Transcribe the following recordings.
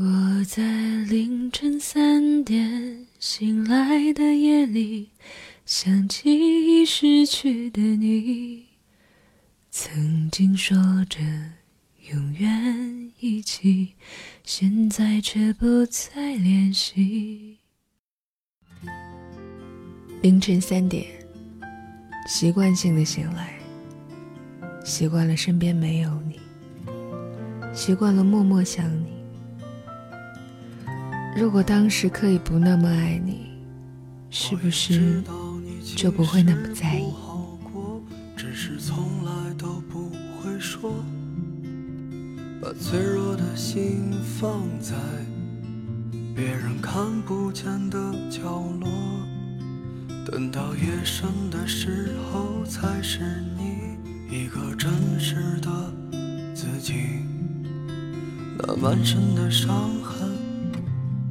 我在凌晨三点醒来的夜里，想起已逝去的你，曾经说着永远一起，现在却不再联系。凌晨三点，习惯性的醒来，习惯了身边没有你，习惯了默默想你。如果当时可以不那么爱你，是不是就不会那么在意？只是从来都不会说，把脆弱的心放在别人看不见的角落。等到夜深的时候，才是你一个真实的自己。那满身的伤痕。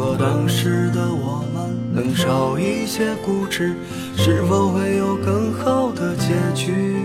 如果当时的我们能少一些固执，是否会有更好的结局？